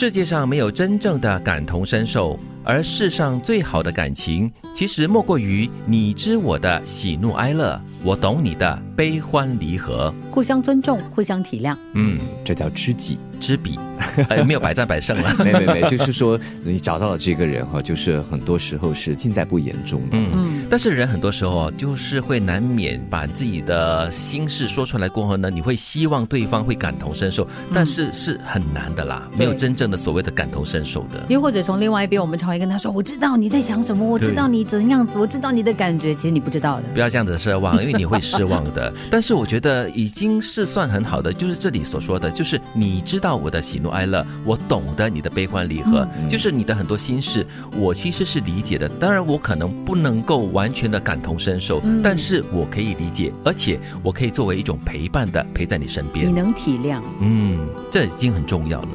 世界上没有真正的感同身受，而世上最好的感情，其实莫过于你知我的喜怒哀乐，我懂你的悲欢离合。互相尊重，互相体谅。嗯，这叫知己。知彼，哎，没有百战百胜了。没没没，就是说你找到了这个人哈，就是很多时候是尽在不言中的。嗯嗯。但是人很多时候就是会难免把自己的心事说出来过后呢，你会希望对方会感同身受，但是是很难的啦，没有真正的所谓的感同身受的。又或者从另外一边，我们常会跟他说：“我知道你在想什么，我知道你怎样子，我知道你的感觉。”其实你不知道的。不要这样子奢望，因为你会失望的。但是我觉得已经是算很好的，就是这里所说的，就是你知道我的喜怒哀乐。我懂得你的悲欢离合，就是你的很多心事，我其实是理解的。当然，我可能不能够完全的感同身受，但是我可以理解，而且我可以作为一种陪伴的陪在你身边。你能体谅，嗯，这已经很重要了。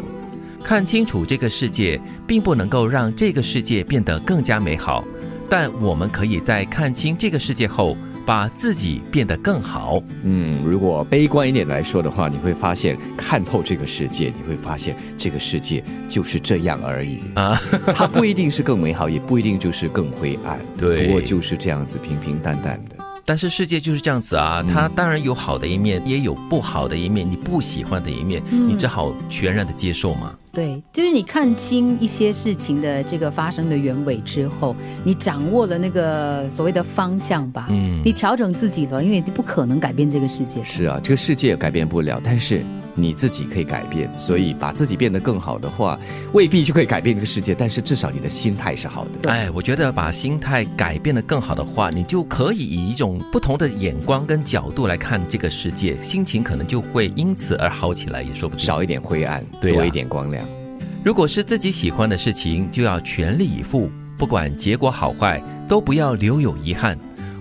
看清楚这个世界，并不能够让这个世界变得更加美好，但我们可以在看清这个世界后。把自己变得更好。嗯，如果悲观一点来说的话，你会发现看透这个世界，你会发现这个世界就是这样而已啊。它不一定是更美好，也不一定就是更灰暗。对，不过就是这样子平平淡淡的。但是世界就是这样子啊，它当然有好的一面，也有不好的一面，你不喜欢的一面，你只好全然的接受嘛。对，就是你看清一些事情的这个发生的原委之后，你掌握了那个所谓的方向吧。嗯，你调整自己了，因为你不可能改变这个世界。是啊，这个世界改变不了，但是。你自己可以改变，所以把自己变得更好的话，未必就可以改变这个世界。但是至少你的心态是好的。哎，我觉得把心态改变得更好的话，你就可以以一种不同的眼光跟角度来看这个世界，心情可能就会因此而好起来，也说不定。少一点灰暗，多一点光亮。如果是自己喜欢的事情，就要全力以赴，不管结果好坏，都不要留有遗憾。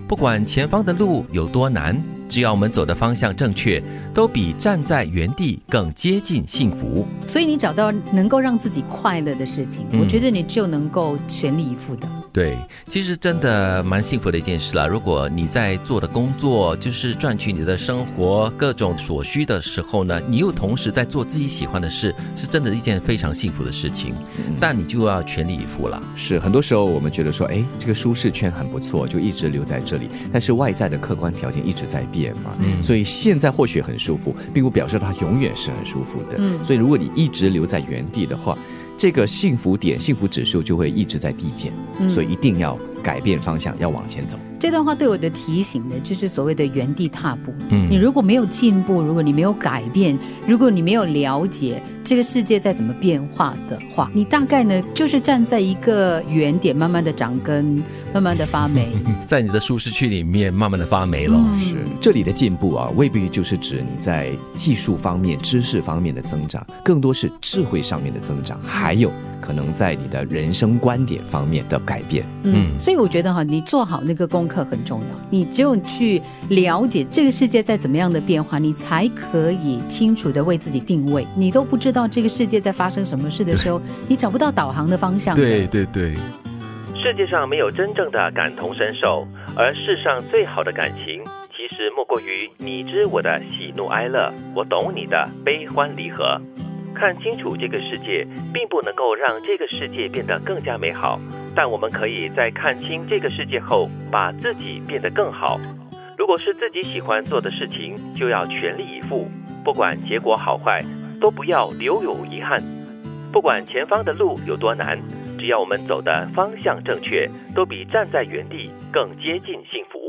不管前方的路有多难。只要我们走的方向正确，都比站在原地更接近幸福。所以你找到能够让自己快乐的事情，我觉得你就能够全力以赴的。对，其实真的蛮幸福的一件事了。如果你在做的工作就是赚取你的生活各种所需的时候呢，你又同时在做自己喜欢的事，是真的一件非常幸福的事情。但你就要全力以赴了。是，很多时候我们觉得说，哎，这个舒适圈很不错，就一直留在这里。但是外在的客观条件一直在变嘛，所以现在或许很舒服，并不表示它永远是很舒服的。嗯，所以如果你一直留在原地的话。这个幸福点、幸福指数就会一直在递减，所以一定要改变方向，要往前走。这段话对我的提醒呢，就是所谓的原地踏步。嗯，你如果没有进步，如果你没有改变，如果你没有了解这个世界在怎么变化的话，你大概呢就是站在一个原点，慢慢的长根，慢慢的发霉，在你的舒适区里面慢慢的发霉了。是。这里的进步啊，未必就是指你在技术方面、知识方面的增长，更多是智慧上面的增长，还有可能在你的人生观点方面的改变。嗯，所以我觉得哈，你做好那个功课。很重要，你只有去了解这个世界在怎么样的变化，你才可以清楚的为自己定位。你都不知道这个世界在发生什么事的时候，你找不到导航的方向。对对对，世界上没有真正的感同身受，而世上最好的感情，其实莫过于你知我的喜怒哀乐，我懂你的悲欢离合。看清楚这个世界，并不能够让这个世界变得更加美好，但我们可以在看清这个世界后，把自己变得更好。如果是自己喜欢做的事情，就要全力以赴，不管结果好坏，都不要留有遗憾。不管前方的路有多难，只要我们走的方向正确，都比站在原地更接近幸福。